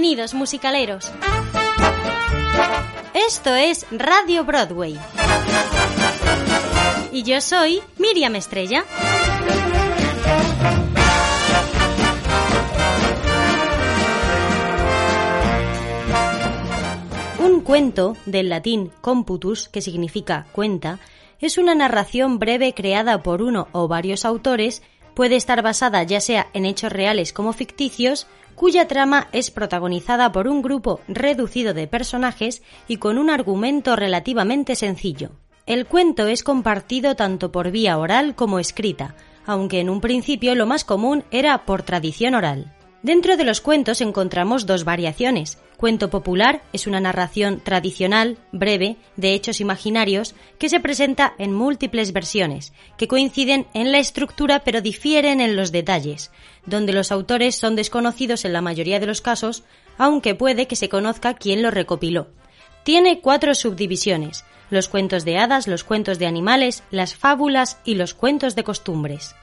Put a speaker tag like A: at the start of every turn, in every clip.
A: Bienvenidos, musicaleros. Esto es Radio Broadway. Y yo soy Miriam Estrella. Un cuento, del latín computus, que significa cuenta, es una narración breve creada por uno o varios autores, puede estar basada ya sea en hechos reales como ficticios, cuya trama es protagonizada por un grupo reducido de personajes y con un argumento relativamente sencillo. El cuento es compartido tanto por vía oral como escrita, aunque en un principio lo más común era por tradición oral. Dentro de los cuentos encontramos dos variaciones. Cuento popular es una narración tradicional, breve, de hechos imaginarios, que se presenta en múltiples versiones, que coinciden en la estructura pero difieren en los detalles, donde los autores son desconocidos en la mayoría de los casos, aunque puede que se conozca quién lo recopiló. Tiene cuatro subdivisiones, los cuentos de hadas, los cuentos de animales, las fábulas y los cuentos de costumbres.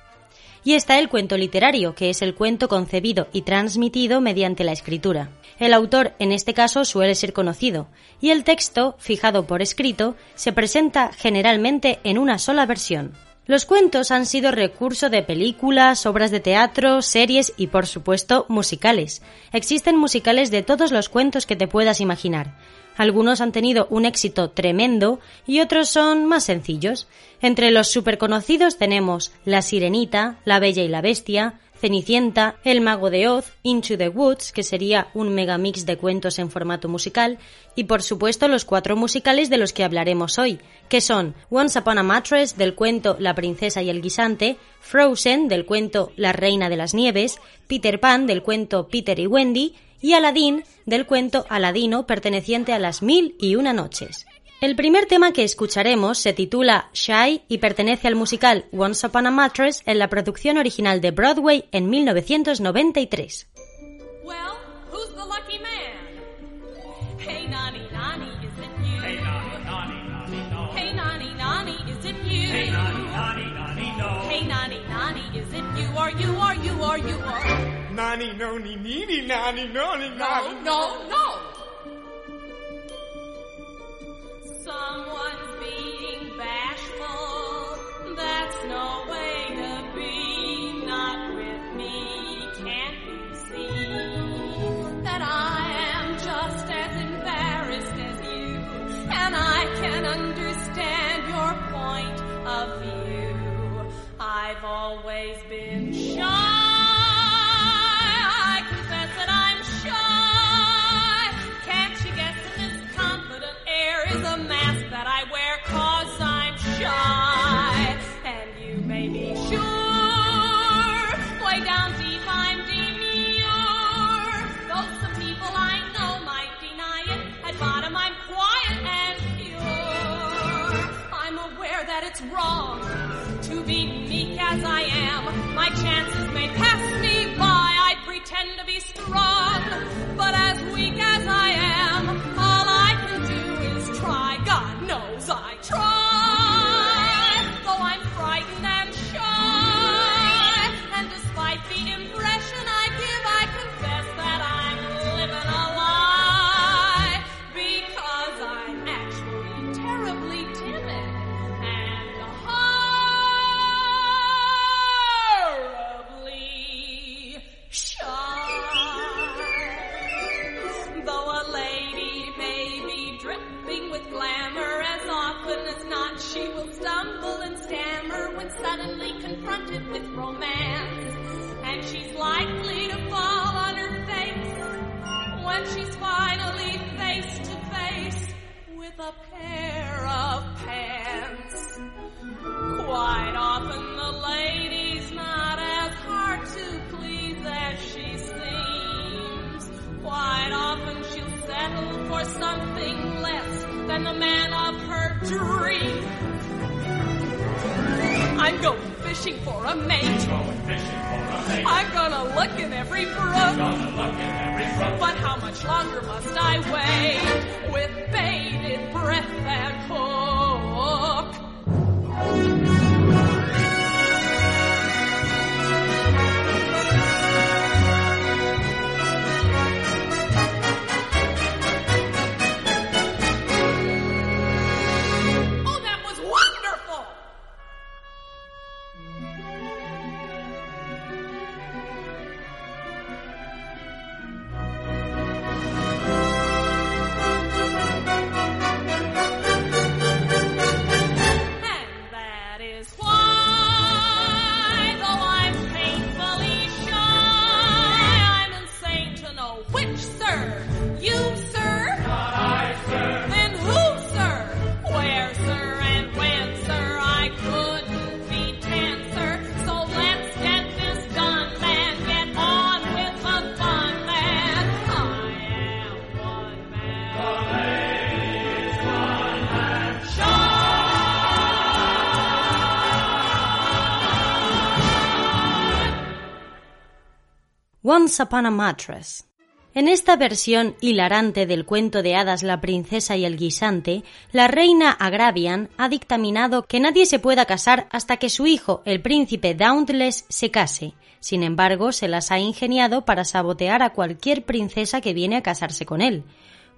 A: Y está el cuento literario, que es el cuento concebido y transmitido mediante la escritura. El autor en este caso suele ser conocido, y el texto, fijado por escrito, se presenta generalmente en una sola versión. Los cuentos han sido recurso de películas, obras de teatro, series y por supuesto musicales. Existen musicales de todos los cuentos que te puedas imaginar. Algunos han tenido un éxito tremendo y otros son más sencillos. Entre los superconocidos tenemos La Sirenita, La Bella y la Bestia, Cenicienta, El Mago de Oz, Into the Woods, que sería un megamix de cuentos en formato musical, y por supuesto los cuatro musicales de los que hablaremos hoy, que son Once Upon a Mattress del cuento La Princesa y el Guisante, Frozen del cuento La Reina de las Nieves, Peter Pan del cuento Peter y Wendy, y Aladín del cuento Aladino perteneciente a las Mil y Una Noches. El primer tema que escucharemos se titula Shy y pertenece al musical Once Upon a Mattress en la producción original de Broadway en 1993.
B: Well, who's the lucky man? Hey, Nani, Nani, is it you?
C: Hey, Nani, Nani, Nani, no.
B: Hey, Nani, Nani, is it you?
C: Hey, Nani, Nani, Nani, no.
B: Hey, Nani, Nani, is it you? Are you, are you, are you, are
C: Nani, no, ni, ni, ni, nani, no,
B: No, no, no. Someone's being bashful. That's no way to be. Not with me. Can't you see that I am just as embarrassed as you? And I can understand your point of view. I've always been shy. That I wear cause I'm shy? And you may be sure, way down deep I'm demure. Though some people I know might deny it, at bottom I'm quiet and pure. I'm aware that it's wrong to be meek as I am. My chances may pass me by. I pretend to be strong, but as weak as I am, I
A: Once Upon a Mattress. En esta versión hilarante del cuento de hadas La princesa y el guisante, la reina Agravian ha dictaminado que nadie se pueda casar hasta que su hijo, el príncipe Dauntless, se case. Sin embargo, se las ha ingeniado para sabotear a cualquier princesa que viene a casarse con él.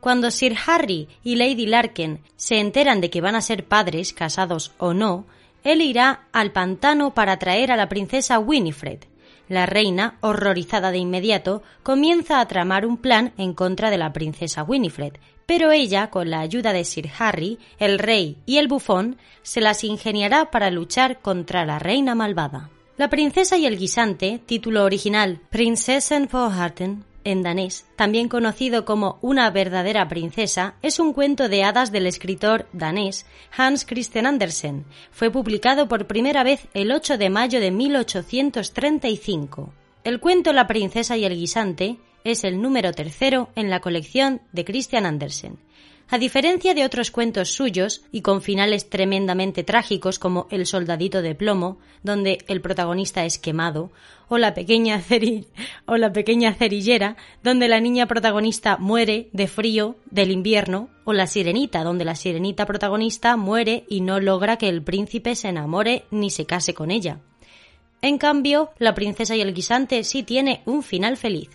A: Cuando Sir Harry y Lady Larkin se enteran de que van a ser padres, casados o no, él irá al pantano para traer a la princesa Winifred. La reina, horrorizada de inmediato, comienza a tramar un plan en contra de la princesa Winifred, pero ella, con la ayuda de Sir Harry, el rey y el bufón, se las ingeniará para luchar contra la reina malvada. La princesa y el guisante, título original Prinsessen Forharten, en danés, también conocido como Una verdadera princesa, es un cuento de hadas del escritor danés Hans Christian Andersen. Fue publicado por primera vez el 8 de mayo de 1835. El cuento La princesa y el guisante es el número tercero en la colección de Christian Andersen. A diferencia de otros cuentos suyos, y con finales tremendamente trágicos como El soldadito de plomo, donde el protagonista es quemado, o La pequeña, o la pequeña cerillera, donde la niña protagonista muere de frío del invierno, o La sirenita, donde la sirenita protagonista muere y no logra que el príncipe se enamore ni se case con ella. En cambio, La princesa y el guisante sí tiene un final feliz.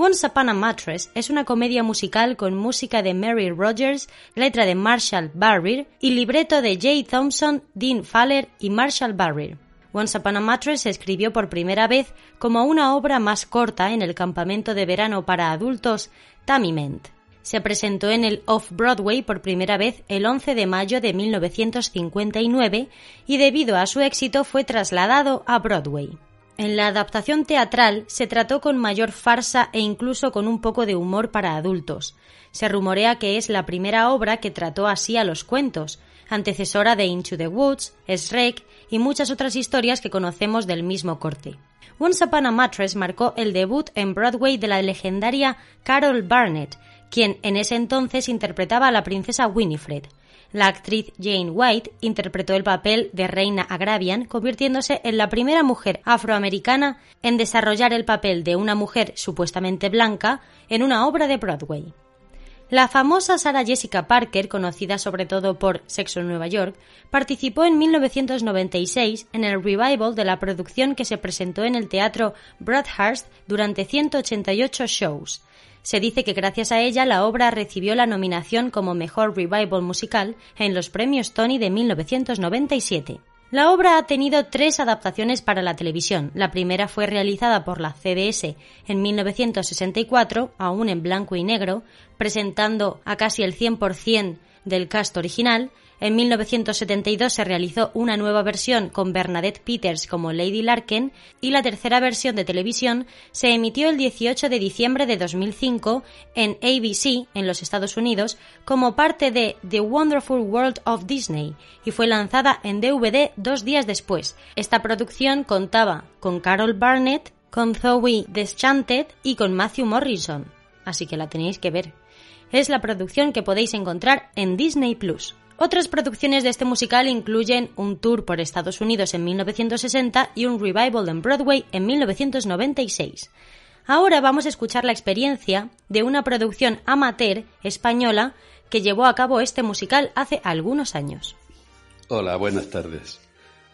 A: Once Upon a Mattress es una comedia musical con música de Mary Rogers, letra de Marshall Barrier y libreto de Jay Thompson, Dean Faller y Marshall Barrier. Once Upon a Mattress se escribió por primera vez como una obra más corta en el campamento de verano para adultos Tamiment. Se presentó en el Off-Broadway por primera vez el 11 de mayo de 1959 y debido a su éxito fue trasladado a Broadway. En la adaptación teatral se trató con mayor farsa e incluso con un poco de humor para adultos. Se rumorea que es la primera obra que trató así a los cuentos, antecesora de Into the Woods, Shrek y muchas otras historias que conocemos del mismo corte. Once Upon a Mattress marcó el debut en Broadway de la legendaria Carol Barnett, quien en ese entonces interpretaba a la princesa Winifred. La actriz Jane White interpretó el papel de Reina Agravian, convirtiéndose en la primera mujer afroamericana en desarrollar el papel de una mujer supuestamente blanca en una obra de Broadway. La famosa Sarah Jessica Parker, conocida sobre todo por Sexo en Nueva York, participó en 1996 en el revival de la producción que se presentó en el teatro Broadhurst durante 188 shows. Se dice que gracias a ella la obra recibió la nominación como Mejor Revival Musical en los premios Tony de 1997. La obra ha tenido tres adaptaciones para la televisión. La primera fue realizada por la CBS en 1964, aún en blanco y negro, presentando a casi el 100% del cast original, en 1972 se realizó una nueva versión con Bernadette Peters como Lady Larkin y la tercera versión de televisión se emitió el 18 de diciembre de 2005 en ABC en los Estados Unidos como parte de The Wonderful World of Disney y fue lanzada en DVD dos días después. Esta producción contaba con Carol Barnett, con Zoe Deschanted y con Matthew Morrison, así que la tenéis que ver. Es la producción que podéis encontrar en Disney Plus. Otras producciones de este musical incluyen un tour por Estados Unidos en 1960 y un revival en Broadway en 1996. Ahora vamos a escuchar la experiencia de una producción amateur española que llevó a cabo este musical hace algunos años.
D: Hola, buenas tardes.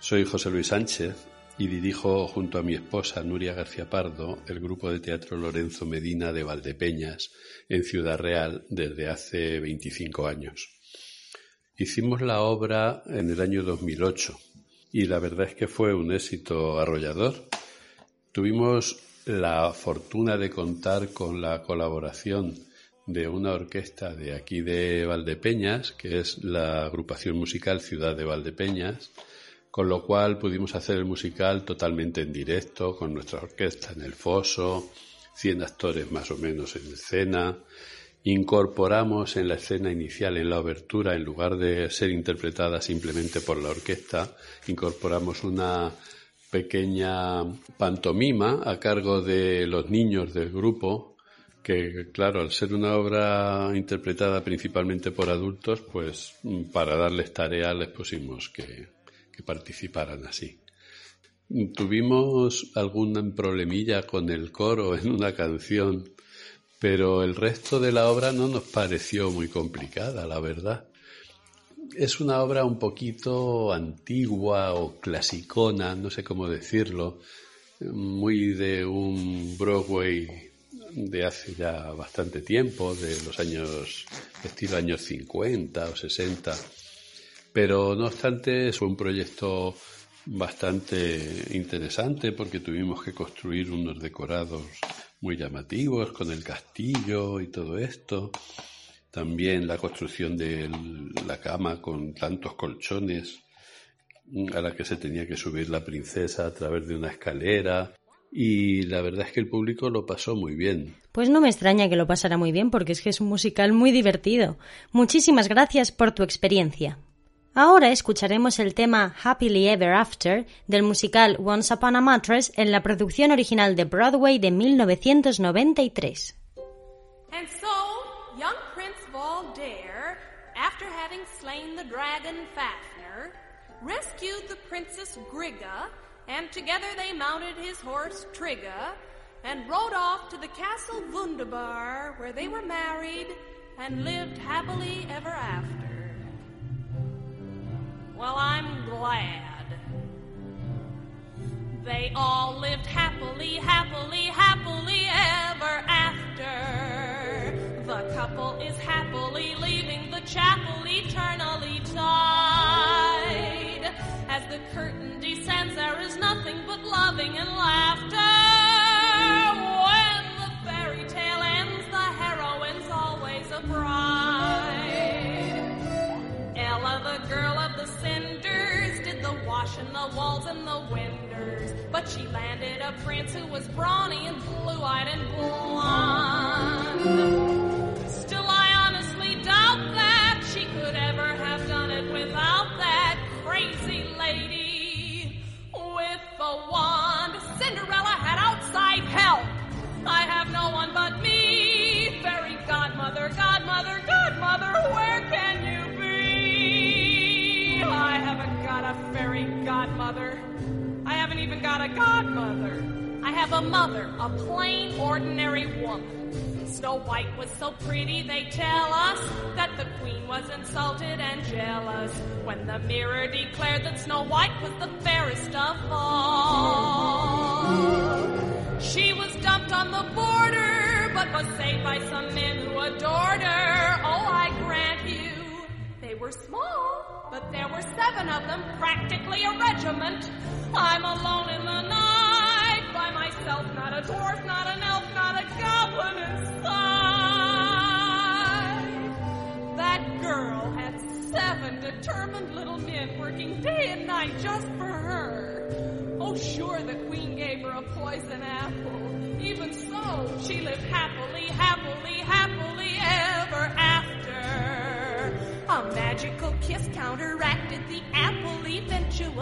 D: Soy José Luis Sánchez y dirijo junto a mi esposa Nuria García Pardo el grupo de teatro Lorenzo Medina de Valdepeñas en Ciudad Real desde hace 25 años. Hicimos la obra en el año 2008 y la verdad es que fue un éxito arrollador. Tuvimos la fortuna de contar con la colaboración de una orquesta de aquí de Valdepeñas, que es la agrupación musical Ciudad de Valdepeñas, con lo cual pudimos hacer el musical totalmente en directo, con nuestra orquesta en el foso, 100 actores más o menos en escena, incorporamos en la escena inicial, en la obertura, en lugar de ser interpretada simplemente por la orquesta, incorporamos una pequeña pantomima a cargo de los niños del grupo, que claro, al ser una obra interpretada principalmente por adultos, pues para darles tarea les pusimos que, que participaran así. Tuvimos algún problemilla con el coro en una canción, pero el resto de la obra no nos pareció muy complicada, la verdad. Es una obra un poquito antigua o clasicona, no sé cómo decirlo, muy de un Broadway de hace ya bastante tiempo, de los años, estilo años 50 o 60. Pero no obstante, es un proyecto bastante interesante porque tuvimos que construir unos decorados muy llamativos con el castillo y todo esto. También la construcción de la cama con tantos colchones a la que se tenía que subir la princesa a través de una escalera. Y la verdad es que el público lo pasó muy bien.
A: Pues no me extraña que lo pasara muy bien porque es que es un musical muy divertido. Muchísimas gracias por tu experiencia. Ahora escucharemos el tema Happily Ever After del musical Once Upon a Mattress en la producción original de Broadway de 1993.
B: And so, young Prince Valdair, after having slain the dragon Fafner, rescued the Princess Grigga, and together they mounted his horse Trigga, and rode off to the castle Wunderbar, where they were married and lived happily ever after. Glad. They all lived happily, happily, happily ever after. The couple is happily leaving the chapel eternally tied. As the curtain descends, there is nothing but loving and laughter. The walls, and the windows. But she landed a prince who was brawny and blue-eyed and blonde. Got a godmother. I have a mother, a plain, ordinary woman. Snow White was so pretty, they tell us that the queen was insulted and jealous when the mirror declared that Snow White was the fairest of all. She was dumped on the border, but was saved by some men who adored her. Oh, I grant you, they were small, but there were seven of them, practically a regiment. I'm alone in the night by myself, not a dwarf, not an elf, not a goblin inside. That girl had seven determined little men working day and night just for her. Oh, sure, the queen gave her a poison apple. Even so, she lived happily, happily, happily ever after. A magical kiss counteracted the apple eventually.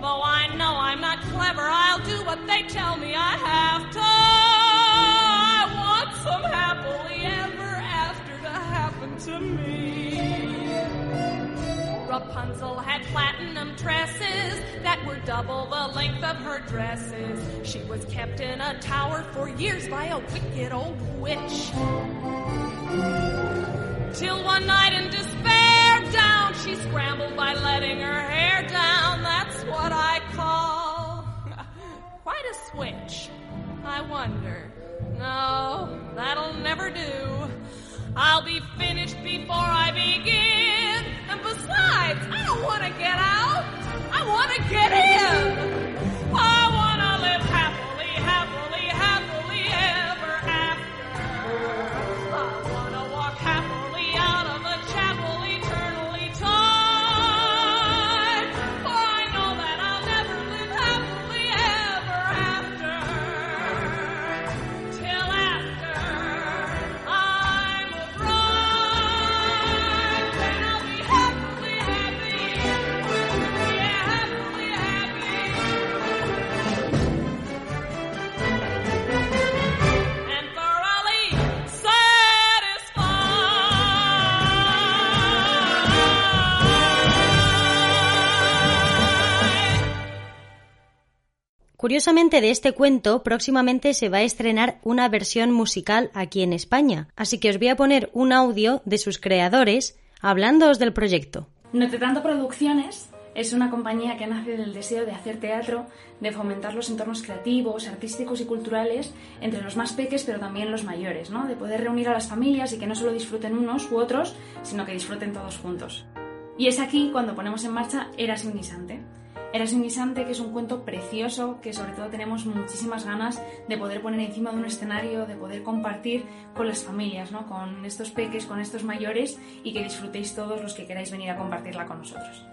B: Though I know I'm not clever, I'll do what they tell me I have to. I want some happily ever after to happen to me. Rapunzel had platinum tresses that were double the length of her dresses. She was kept in a tower for years by a wicked old witch. Till one night in despair, down she scrambled by letting her hair down. That's what I call quite a switch. I wonder. No, that'll never do. I'll be finished before I begin. And besides, I don't want to get out. I want to get in.
A: Curiosamente de este cuento próximamente se va a estrenar una versión musical aquí en España, así que os voy a poner un audio de sus creadores hablándoos del proyecto.
E: Notre Tanto Producciones es una compañía que nace del deseo de hacer teatro, de fomentar los entornos creativos, artísticos y culturales entre los más peques pero también los mayores, ¿no? de poder reunir a las familias y que no solo disfruten unos u otros, sino que disfruten todos juntos. Y es aquí cuando ponemos en marcha Eras un guisante. Eras un guisante que es un cuento precioso que sobre todo tenemos muchísimas ganas de poder poner encima de un escenario, de poder compartir con las familias, ¿no? con estos peques, con estos mayores y que disfrutéis todos los que queráis venir a compartirla con nosotros.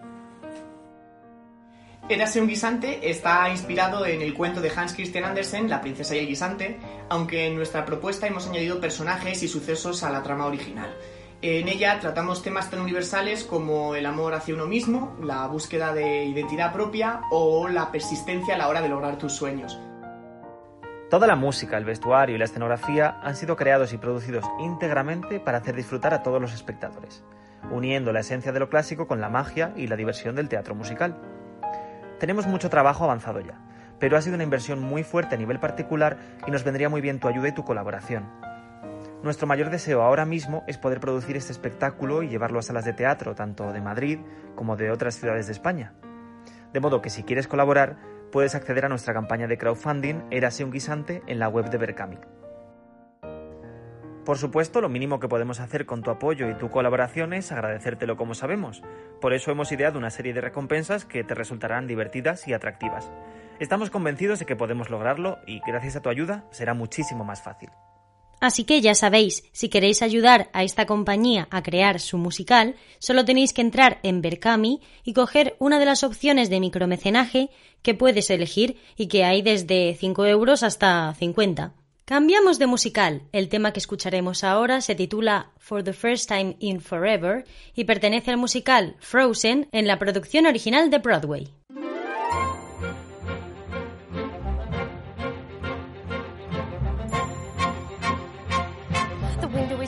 F: Érase un guisante está inspirado en el cuento de Hans Christian Andersen, La princesa y el guisante, aunque en nuestra propuesta hemos añadido personajes y sucesos a la trama original. En ella tratamos temas tan universales como el amor hacia uno mismo, la búsqueda de identidad propia o la persistencia a la hora de lograr tus sueños.
G: Toda la música, el vestuario y la escenografía han sido creados y producidos íntegramente para hacer disfrutar a todos los espectadores, uniendo la esencia de lo clásico con la magia y la diversión del teatro musical. Tenemos mucho trabajo avanzado ya, pero ha sido una inversión muy fuerte a nivel particular y nos vendría muy bien tu ayuda y tu colaboración. Nuestro mayor deseo ahora mismo es poder producir este espectáculo y llevarlo a salas de teatro, tanto de Madrid como de otras ciudades de España. De modo que si quieres colaborar, puedes acceder a nuestra campaña de crowdfunding Érase un guisante en la web de Berkami. Por supuesto, lo mínimo que podemos hacer con tu apoyo y tu colaboración es agradecértelo como sabemos. Por eso hemos ideado una serie de recompensas que te resultarán divertidas y atractivas. Estamos convencidos de que podemos lograrlo y gracias a tu ayuda será muchísimo más fácil.
A: Así que ya sabéis, si queréis ayudar a esta compañía a crear su musical, solo tenéis que entrar en Berkami y coger una de las opciones de micromecenaje que puedes elegir y que hay desde 5 euros hasta 50. Cambiamos de musical. El tema que escucharemos ahora se titula For the First Time in Forever y pertenece al musical Frozen en la producción original de Broadway.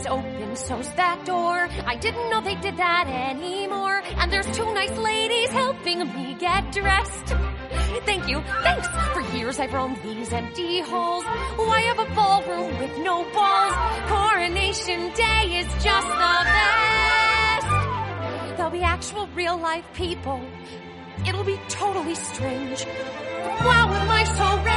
H: Open, so's that door. I didn't know they did that anymore. And there's two nice ladies helping me get dressed. Thank you, thanks. For years I've roamed these empty halls. Why have a ballroom with no balls? Coronation Day is just the best. There'll be actual real life people. It'll be totally strange. Wow, am I so ready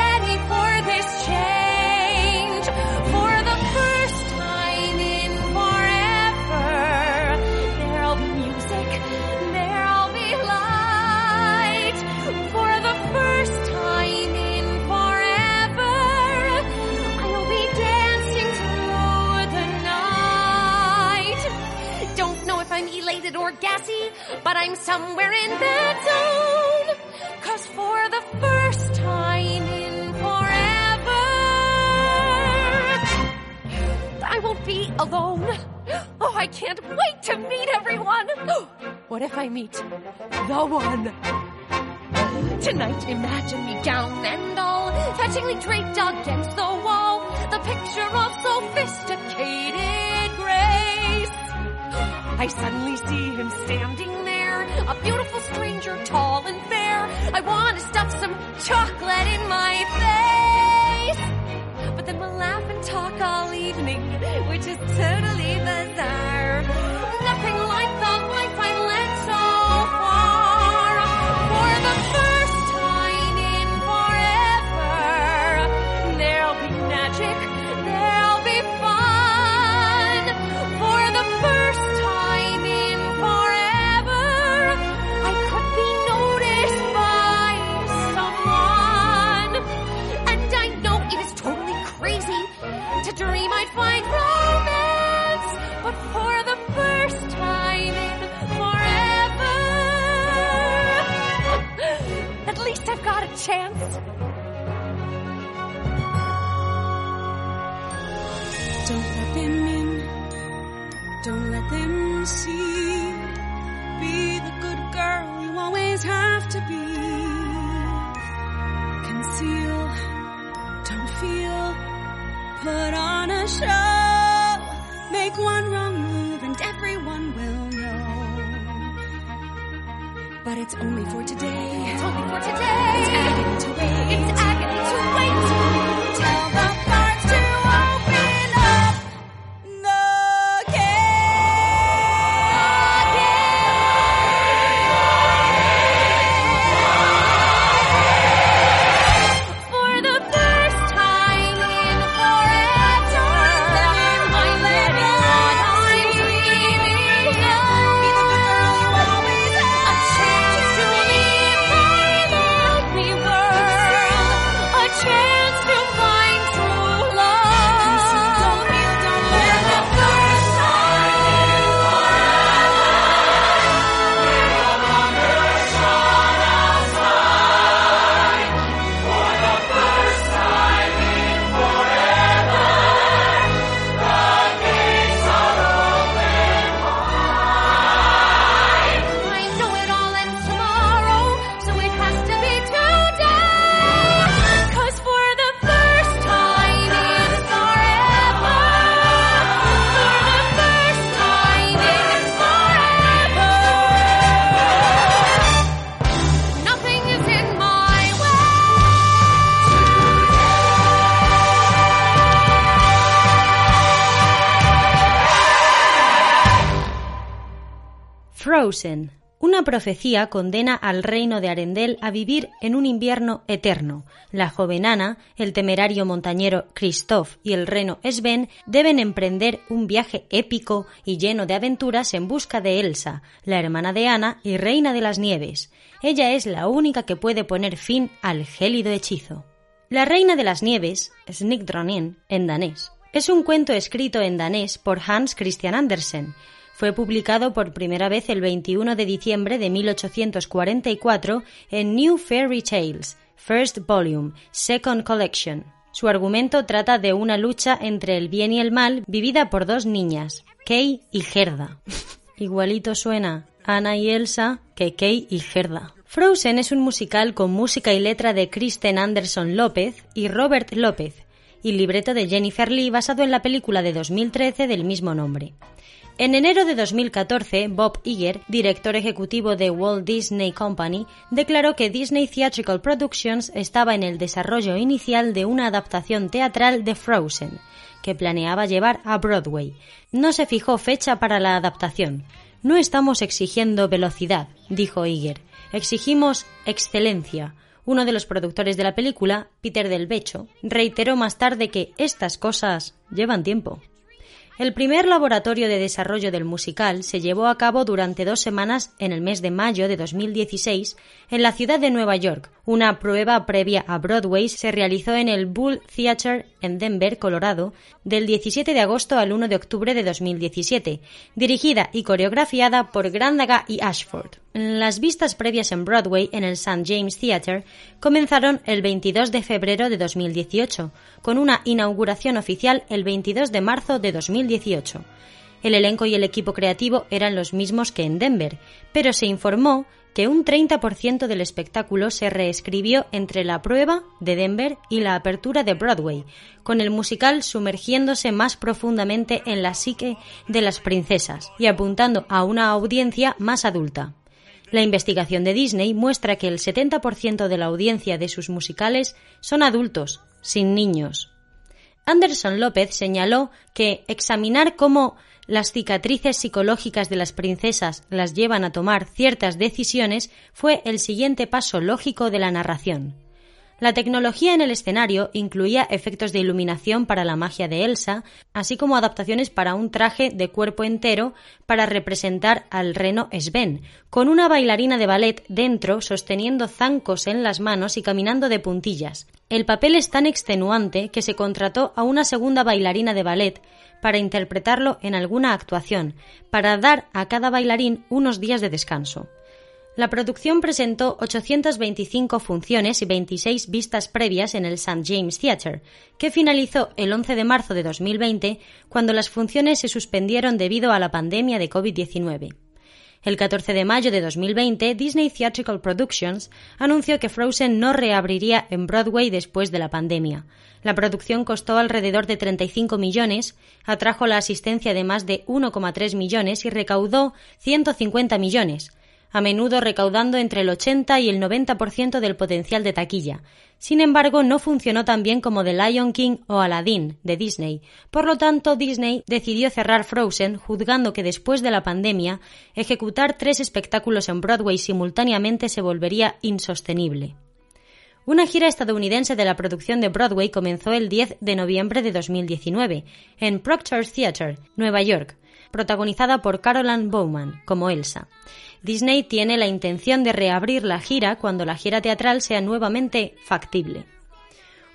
H: somewhere in that zone. Cause for the first time in forever, I won't be alone. Oh, I can't wait to meet everyone. What if I meet the one? Tonight, imagine me gown and all, fetchingly draped against the wall. The picture of sophisticated grace. I suddenly see him standing a beautiful stranger, tall and fair. I want to stuff some chocolate in my face. But then we'll laugh and talk all evening, which is totally bizarre. Chance.
B: Don't let them in. Don't let them see. Be the good girl you always have to be. Conceal. Don't feel. Put on a show. Make one wrong move and everyone will. But it's only for today.
H: It's only for today.
B: It's agony to wait.
H: It's agony
A: to wait. Una profecía condena al reino de Arendelle a vivir en un invierno eterno. La joven Ana, el temerario montañero Christoph y el reno Sven deben emprender un viaje épico y lleno de aventuras en busca de Elsa, la hermana de Ana y reina de las nieves. Ella es la única que puede poner fin al gélido hechizo. La reina de las nieves, Snigdronin, en danés, es un cuento escrito en danés por Hans Christian Andersen, fue publicado por primera vez el 21 de diciembre de 1844 en New Fairy Tales, First Volume, Second Collection. Su argumento trata de una lucha entre el bien y el mal vivida por dos niñas, Kay y Gerda. Igualito suena Ana y Elsa que Kay y Gerda. Frozen es un musical con música y letra de Kristen Anderson López y Robert López, y libreto de Jennifer Lee basado en la película de 2013 del mismo nombre. En enero de 2014, Bob Iger, director ejecutivo de Walt Disney Company, declaró que Disney Theatrical Productions estaba en el desarrollo inicial de una adaptación teatral de Frozen, que planeaba llevar a Broadway. No se fijó fecha para la adaptación. No estamos exigiendo velocidad, dijo Iger. Exigimos excelencia. Uno de los productores de la película, Peter Del Becho, reiteró más tarde que estas cosas llevan tiempo. El primer laboratorio de desarrollo del musical se llevó a cabo durante dos semanas en el mes de mayo de 2016 en la ciudad de Nueva York. Una prueba previa a Broadway se realizó en el Bull Theatre en Denver, Colorado, del 17 de agosto al 1 de octubre de 2017, dirigida y coreografiada por Grandaga y Ashford. Las vistas previas en Broadway en el St. James Theatre comenzaron el 22 de febrero de 2018, con una inauguración oficial el 22 de marzo de 2018. El elenco y el equipo creativo eran los mismos que en Denver, pero se informó que un 30% del espectáculo se reescribió entre la prueba de Denver y la apertura de Broadway, con el musical sumergiéndose más profundamente en la psique de las princesas y apuntando a una audiencia más adulta. La investigación de Disney muestra que el 70% de la audiencia de sus musicales son adultos, sin niños. Anderson López señaló que examinar cómo las cicatrices psicológicas de las princesas las llevan a tomar ciertas decisiones fue el siguiente paso lógico de la narración. La tecnología en el escenario incluía efectos de iluminación para la magia de Elsa, así como adaptaciones para un traje de cuerpo entero para representar al reno Sven, con una bailarina de ballet dentro sosteniendo zancos en las manos y caminando de puntillas. El papel es tan extenuante que se contrató a una segunda bailarina de ballet para interpretarlo en alguna actuación, para dar a cada bailarín unos días de descanso. La producción presentó 825 funciones y 26 vistas previas en el St. James Theatre, que finalizó el 11 de marzo de 2020, cuando las funciones se suspendieron debido a la pandemia de COVID-19. El 14 de mayo de 2020, Disney Theatrical Productions anunció que Frozen no reabriría en Broadway después de la pandemia. La producción costó alrededor de 35 millones, atrajo la asistencia de más de 1,3 millones y recaudó 150 millones, a menudo recaudando entre el 80 y el 90% del potencial de taquilla. Sin embargo, no funcionó tan bien como The Lion King o Aladdin de Disney. Por lo tanto, Disney decidió cerrar Frozen, juzgando que después de la pandemia, ejecutar tres espectáculos en Broadway simultáneamente se volvería insostenible. Una gira estadounidense de la producción de Broadway comenzó el 10 de noviembre de 2019 en Proctor Theatre, Nueva York, protagonizada por Caroline Bowman como Elsa. Disney tiene la intención de reabrir la gira cuando la gira teatral sea nuevamente factible.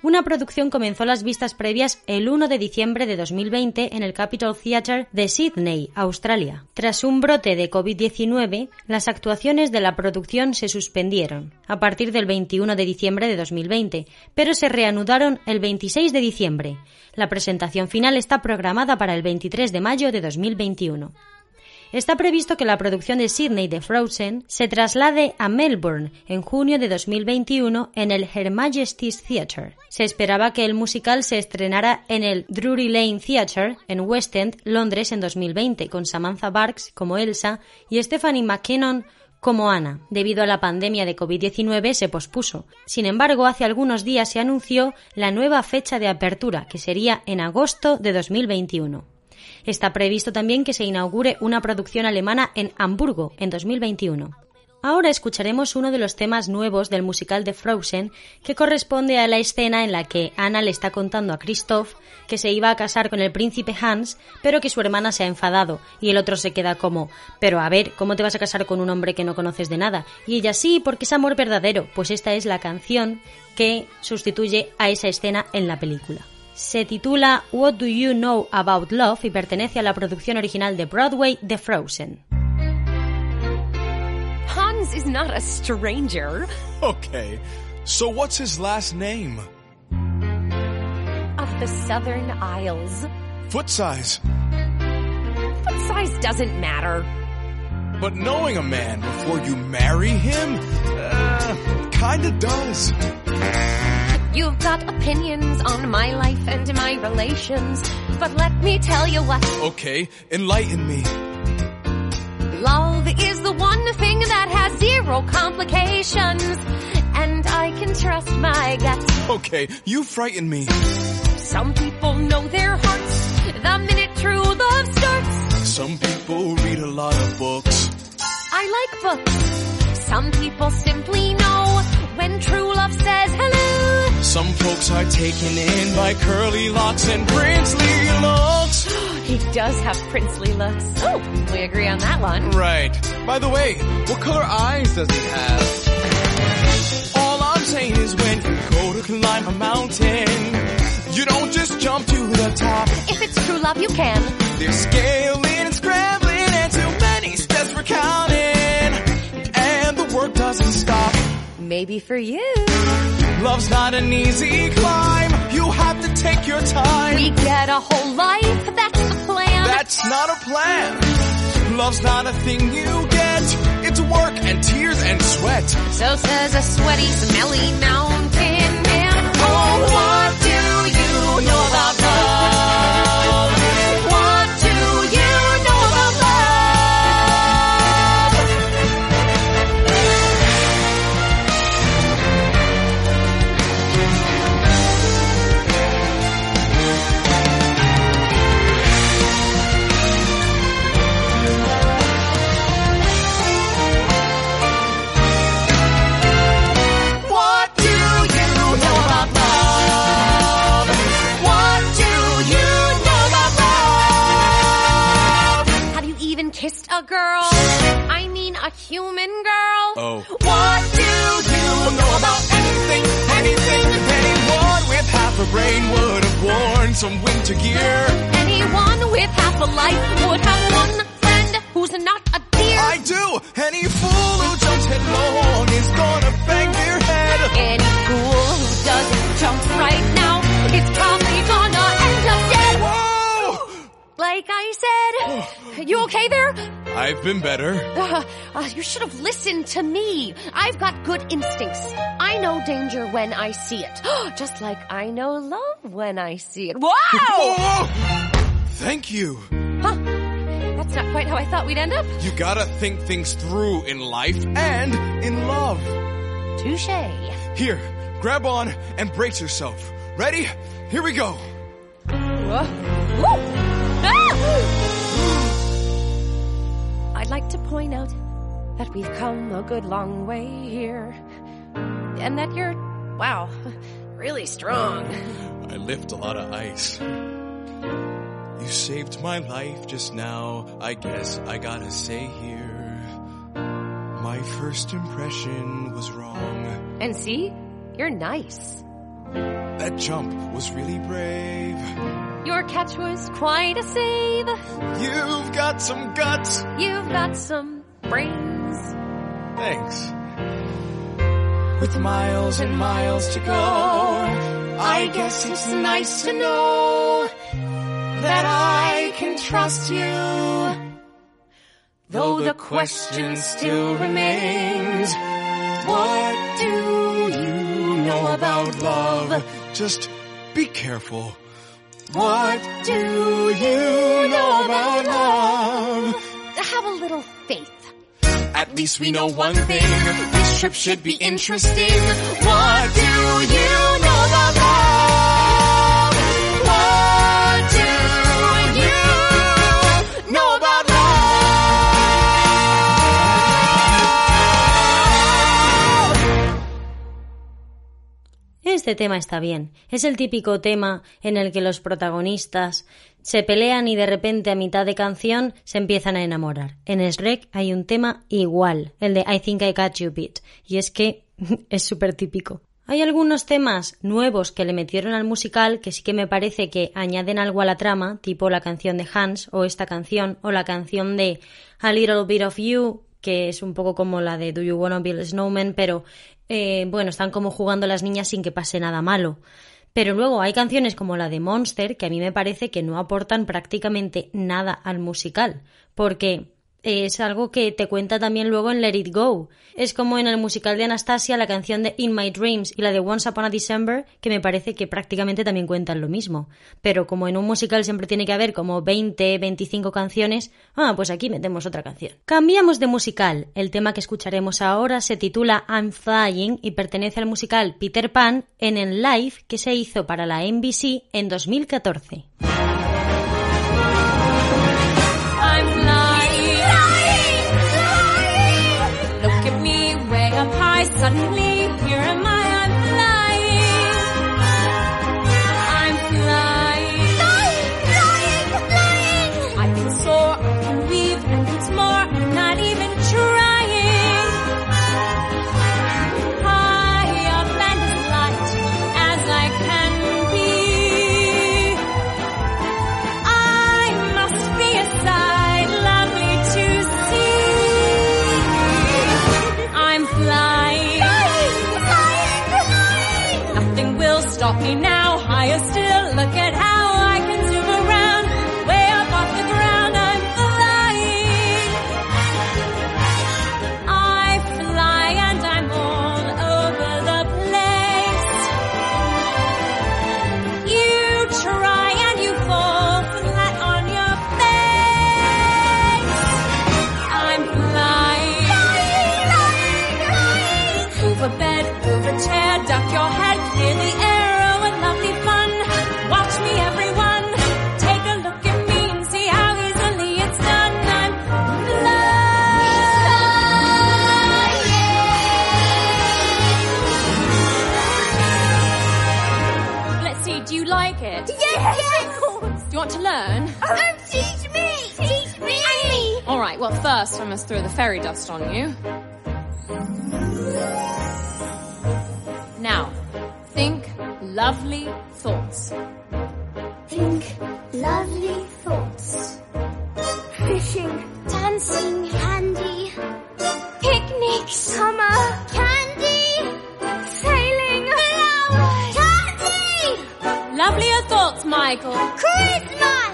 A: Una producción comenzó las vistas previas el 1 de diciembre de 2020 en el Capitol Theatre de Sydney, Australia. Tras un brote de COVID-19, las actuaciones de la producción se suspendieron a partir del 21 de diciembre de 2020, pero se reanudaron el 26 de diciembre. La presentación final está programada para el 23 de mayo de 2021 está previsto que la producción de Sydney de Frozen se traslade a Melbourne en junio de 2021 en el Her Majesty's Theatre. Se esperaba que el musical se estrenara en el Drury Lane Theatre en West End, Londres, en 2020, con Samantha Barks como Elsa y Stephanie McKinnon como Ana. Debido a la pandemia de COVID-19 se pospuso. Sin embargo, hace algunos días se anunció la nueva fecha de apertura, que sería en agosto de 2021. Está previsto también que se inaugure una producción alemana en Hamburgo en 2021. Ahora escucharemos uno de los temas nuevos del musical de Frozen que corresponde a la escena en la que Anna le está contando a Christoph que se iba a casar con el príncipe Hans, pero que su hermana se ha enfadado y el otro se queda como, pero a ver, ¿cómo te vas a casar con un hombre que no conoces de nada? Y ella sí, porque es amor verdadero, pues esta es la canción que sustituye a esa escena en la película. Se titula What Do You Know About Love y pertenece a la producción original de Broadway The Frozen.
H: Hans is not a stranger.
I: Okay, so what's his last name?
H: Of the Southern Isles.
I: Foot size.
H: Foot size doesn't matter.
I: But knowing a man before you marry him, uh, kinda does.
H: You've got opinions on my life and my relations, but let me tell you what.
I: Okay, enlighten me.
H: Love is the one thing that has zero complications, and I can trust my gut.
I: Okay, you frighten me.
H: Some people know their hearts the minute true love starts.
I: Some people read a lot of books.
H: I like books. Some people simply know when true love says hello.
I: Some folks are taken in by curly locks and princely looks.
H: He does have princely looks. Oh, we agree on that one.
I: Right. By the way, what color eyes does he have? All I'm saying is when you go to climb a mountain, you don't just jump to the top.
H: If it's true love, you can.
I: There's scaling and scrambling and too many steps for counting.
H: Maybe for you.
I: Love's not an easy climb. You have to take your time.
H: We get a whole life, that's the plan.
I: That's not a plan. Love's not a thing you get. It's work and tears and sweat.
H: So says a sweaty, smelly mountain man. Oh, what do you know about love? A girl? I mean a human girl?
I: Oh.
H: What do you know about
I: Anything, anything, anyone with half a brain would have worn some winter gear.
H: Anyone with half a life would have one friend who's not a deer.
I: I do. Any fool who jumps headlong is gonna bang their head.
H: Any fool who doesn't jump right now is probably gonna end up dead.
I: Whoa!
H: Like I said, you okay there?
I: I've been better.
H: Uh, uh, you should have listened to me. I've got good instincts. I know danger when I see it. Just like I know love when I see it. Wow!
I: Whoa! Thank you.
H: Huh? That's not quite how I thought we'd end up.
I: You gotta think things through in life and in love.
H: Touche.
I: Here, grab on and brace yourself. Ready? Here we go.
H: Whoa. Woo! Ah! I'd like to point out that we've come a good long way here. And that you're, wow, really strong.
I: I lift a lot of ice. You saved my life just now. I guess I gotta say here. My first impression was wrong.
H: And see, you're nice.
I: That jump was really brave.
H: Your catch was quite a save.
I: You've got some guts.
H: You've got some brains.
I: Thanks. With miles and miles to go, I guess it's nice to know that I can trust you. Though the question still remains, what do you know about love? Just be careful. What do you know about love?
H: Have a little faith.
I: At least we know one thing. This trip should be interesting. What do you know about love?
A: Este tema está bien. Es el típico tema en el que los protagonistas se pelean y de repente a mitad de canción se empiezan a enamorar. En Shrek hay un tema igual, el de I Think I Got You Beat, y es que es súper típico. Hay algunos temas nuevos que le metieron al musical que sí que me parece que añaden algo a la trama, tipo la canción de Hans o esta canción o la canción de A Little Bit of You, que es un poco como la de Do You Wanna Build a Snowman, pero eh, bueno, están como jugando las niñas sin que pase nada malo. Pero luego hay canciones como la de Monster que a mí me parece que no aportan prácticamente nada al musical, porque es algo que te cuenta también luego en Let It Go. Es como en el musical de Anastasia la canción de In My Dreams y la de Once Upon a December, que me parece que prácticamente también cuentan lo mismo. Pero como en un musical siempre tiene que haber como 20, 25 canciones, ah, pues aquí metemos otra canción. Cambiamos de musical. El tema que escucharemos ahora se titula I'm Flying y pertenece al musical Peter Pan en el live que se hizo para la NBC en 2014.
B: Suddenly, want to learn?
C: Oh, teach me. Teach me.
B: All right, well, first I must throw the fairy dust on you. Now, think lovely thoughts.
C: Think lovely thoughts. Fishing, dancing, candy, picnic, summer,
B: Michael.
C: Christmas.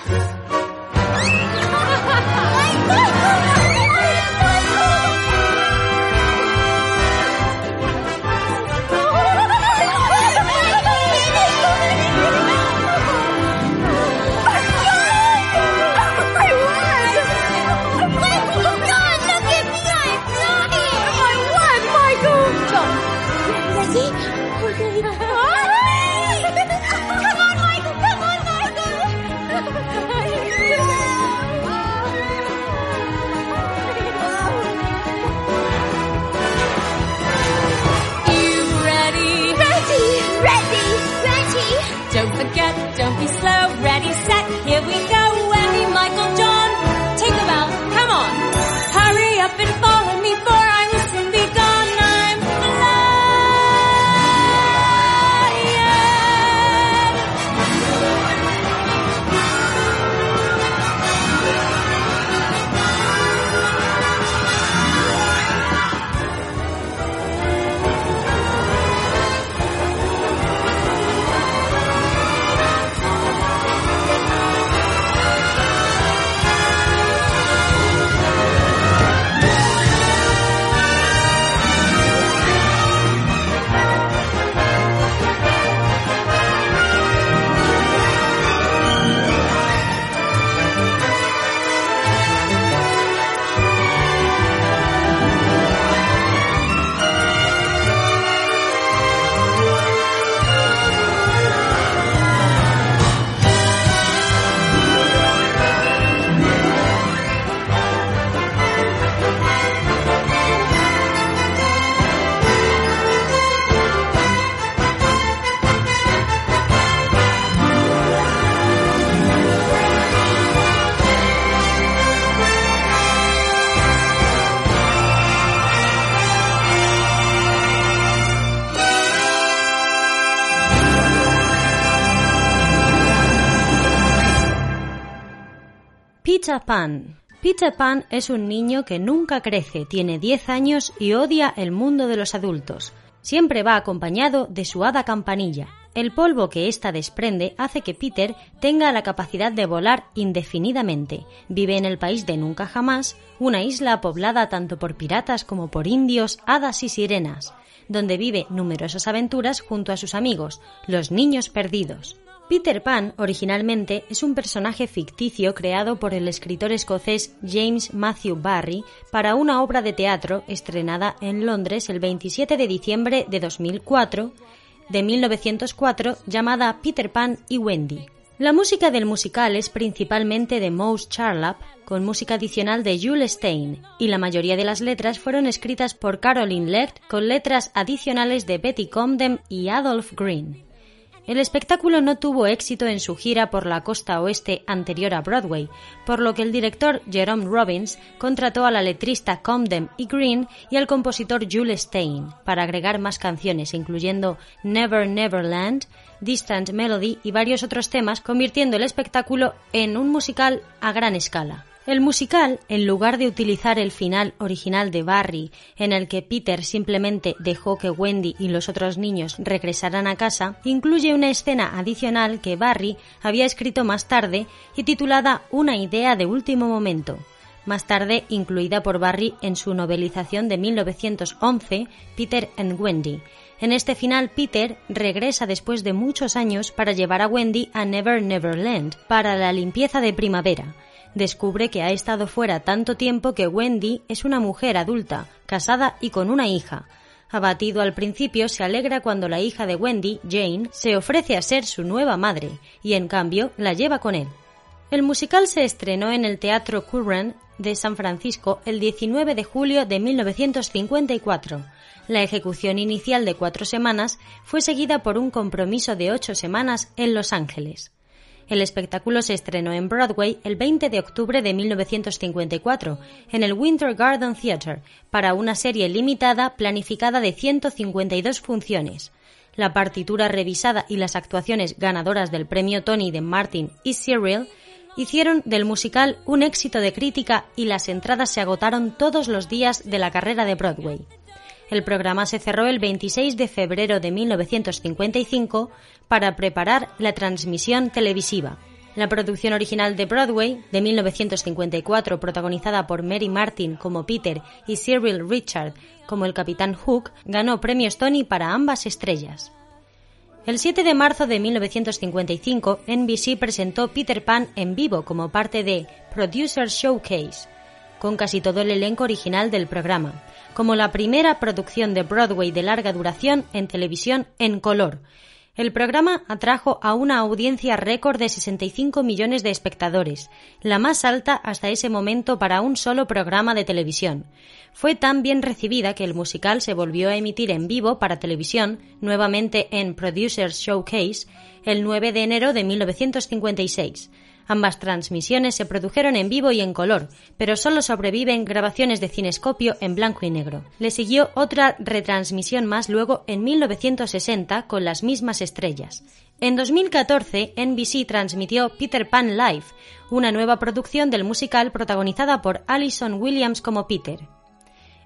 A: Peter Pan. Peter Pan es un niño que nunca crece, tiene 10 años y odia el mundo de los adultos. Siempre va acompañado de su hada campanilla. El polvo que ésta desprende hace que Peter tenga la capacidad de volar indefinidamente. Vive en el país de Nunca Jamás, una isla poblada tanto por piratas como por indios, hadas y sirenas, donde vive numerosas aventuras junto a sus amigos, los niños perdidos. Peter Pan, originalmente, es un personaje ficticio creado por el escritor escocés James Matthew Barrie para una obra de teatro estrenada en Londres el 27 de diciembre de 2004, de 1904, llamada Peter Pan y Wendy. La música del musical es principalmente de Mouse Charlap, con música adicional de Jules Stein, y la mayoría de las letras fueron escritas por Caroline Lecht con letras adicionales de Betty Comden y Adolph Green. El espectáculo no tuvo éxito en su gira por la costa oeste anterior a Broadway, por lo que el director Jerome Robbins contrató a la letrista Comden y Green y al compositor Jules Stein para agregar más canciones, incluyendo Never Never Land, Distant Melody y varios otros temas, convirtiendo el espectáculo en un musical a gran escala. El musical, en lugar de utilizar el final original de Barry, en el que Peter simplemente dejó que Wendy y los otros niños regresaran a casa, incluye una escena adicional que Barry había escrito más tarde y titulada Una idea de último momento, más tarde incluida por Barry en su novelización de 1911, Peter and Wendy. En este final, Peter regresa después de muchos años para llevar a Wendy a Never Never Land para la limpieza de primavera descubre que ha estado fuera tanto tiempo que Wendy es una mujer adulta, casada y con una hija. Abatido al principio, se alegra cuando la hija de Wendy, Jane, se ofrece a ser su nueva madre, y en cambio la lleva con él. El musical se estrenó en el Teatro Curran de San Francisco el 19 de julio de 1954. La ejecución inicial de cuatro semanas fue seguida por un compromiso de ocho semanas en Los Ángeles. El espectáculo se estrenó en Broadway el 20 de octubre de 1954 en el Winter Garden Theatre para una serie limitada planificada de 152 funciones. La partitura revisada y las actuaciones ganadoras del premio Tony de Martin y Cyril hicieron del musical un éxito de crítica y las entradas se agotaron todos los días de la carrera de Broadway. El programa se cerró el 26 de febrero de 1955 para preparar la transmisión televisiva. La producción original de Broadway, de 1954, protagonizada por Mary Martin como Peter y Cyril Richard como el Capitán Hook, ganó premios Tony para ambas estrellas. El 7 de marzo de 1955, NBC presentó Peter Pan en vivo como parte de Producer Showcase, con casi todo el elenco original del programa, como la primera producción de Broadway de larga duración en televisión en color. El programa atrajo a una audiencia récord de 65 millones de espectadores, la más alta hasta ese momento para un solo programa de televisión. Fue tan bien recibida que el musical se volvió a emitir en vivo para televisión, nuevamente en Producers Showcase, el 9 de enero de 1956. Ambas transmisiones se produjeron en vivo y en color, pero solo sobreviven grabaciones de cinescopio en blanco y negro. Le siguió otra retransmisión más luego en 1960 con las mismas estrellas. En 2014, NBC transmitió Peter Pan Live, una nueva producción del musical protagonizada por Alison Williams como Peter.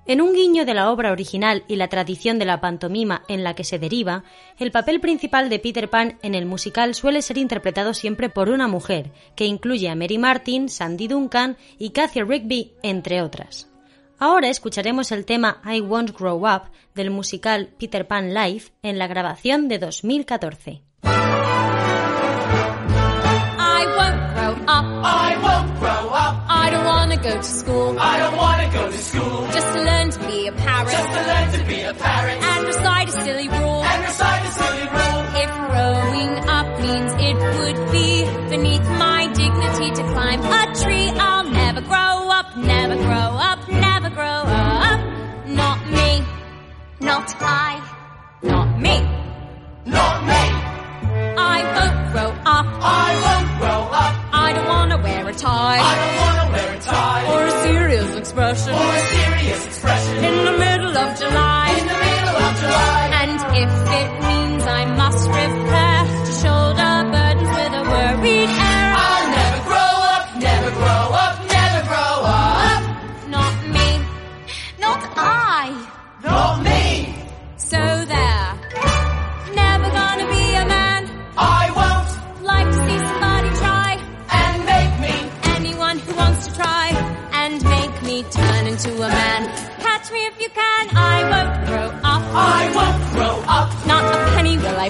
A: En un guiño de la obra original y la tradición de la pantomima en la que se deriva, el papel principal de Peter Pan en el musical suele ser interpretado siempre por una mujer, que incluye a Mary Martin, Sandy Duncan y Kathy Rigby, entre otras. Ahora escucharemos el tema I Won't Grow Up del musical Peter Pan Live en la grabación de 2014.
B: Wanna go to school.
C: I don't wanna go to school.
B: Just to learn to be a parrot.
C: Just to learn to be a parrot.
B: and recite a silly rule.
C: And recite a silly rule.
B: If growing up means it would be beneath my dignity to climb a tree, I'll never grow up, never grow up, never grow up. Not me, not I, not me.
C: Not me.
B: I won't grow up.
C: I won't grow up.
B: I don't wanna wear a tie expression.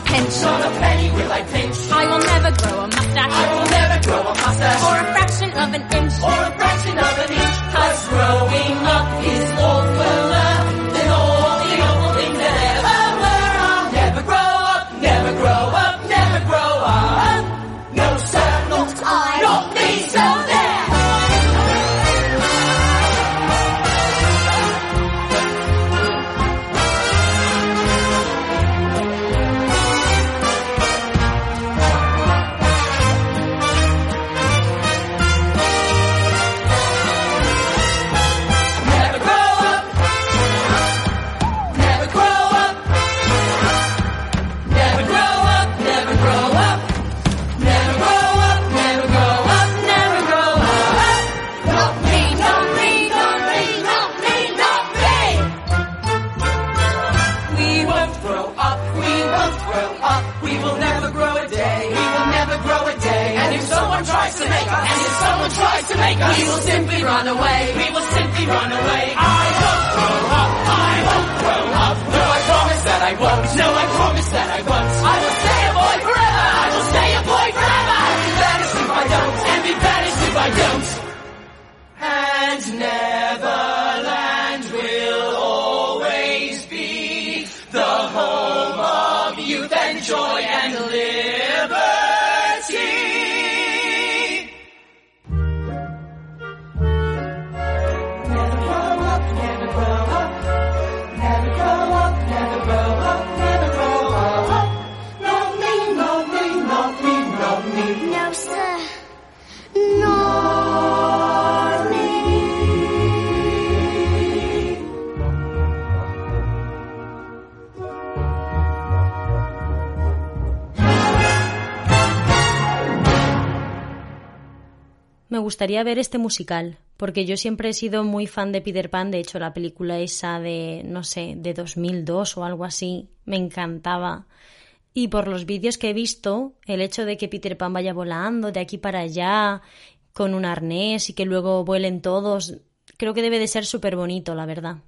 J: Pinch.
B: Not a penny will I pinch.
J: I will never grow a mustache.
B: I will never grow a mustache.
J: Or a fraction of an inch.
B: or a fraction of an inch. Cause growing up is awfuler
A: gustaría ver este musical, porque yo siempre he sido muy fan de Peter Pan, de hecho la película esa de, no sé, de 2002 o algo así, me encantaba. Y por los vídeos que he visto, el hecho de que Peter Pan vaya volando de aquí para allá, con un arnés y que luego vuelen todos, creo que debe de ser súper bonito, la verdad.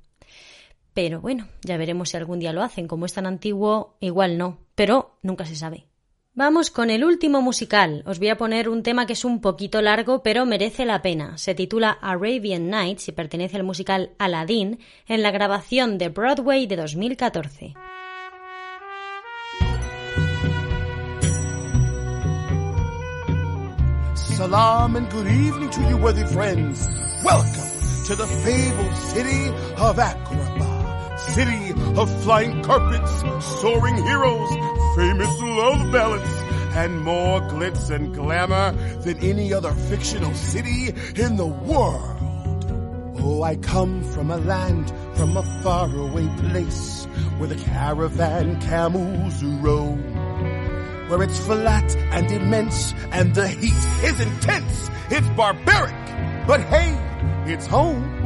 A: Pero bueno, ya veremos si algún día lo hacen. Como es tan antiguo, igual no, pero nunca se sabe. Vamos con el último musical. Os voy a poner un tema que es un poquito largo, pero merece la pena. Se titula Arabian Nights y pertenece al musical Aladdin en la grabación de Broadway de 2014.
K: Salam and. City of flying carpets, soaring heroes, famous love ballads, and more glitz and glamour than any other fictional city in the world. Oh, I come from a land, from a faraway place, where the caravan camels roam where it's flat and immense and the heat is intense. It's barbaric, but hey, it's home.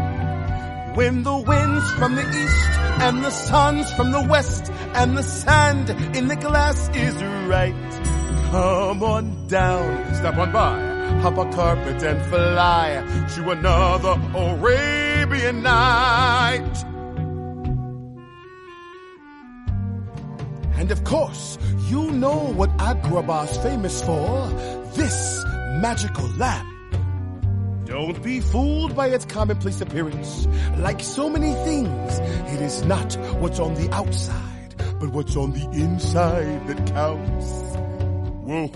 K: When the winds from the east and the suns from the west and the sand in the glass is right. Come on down, step on by, hop a carpet and fly to another Arabian night. And of course, you know what Agrabah's famous for. This magical lamp. Don't be fooled by its commonplace appearance. Like so many things, it is not what's on the outside, but what's on the inside that counts. Whoa,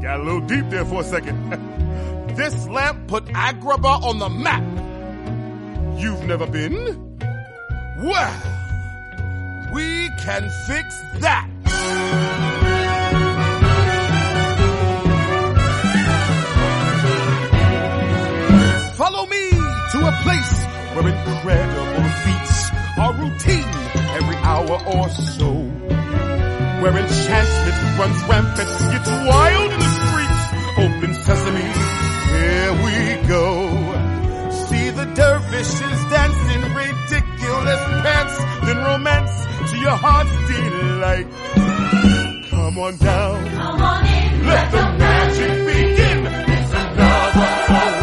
K: got a little deep there for a second. this lamp put Agrabah on the map. You've never been? Well, we can fix that. To a place where incredible feats are routine every hour or so. Where enchantment runs rampant, gets wild in the streets. Open sesame, here we go. See the dervishes dancing ridiculous pants, then romance to your heart's delight. Come on down.
B: Come on in.
K: Let the magic begin. It's another Arabian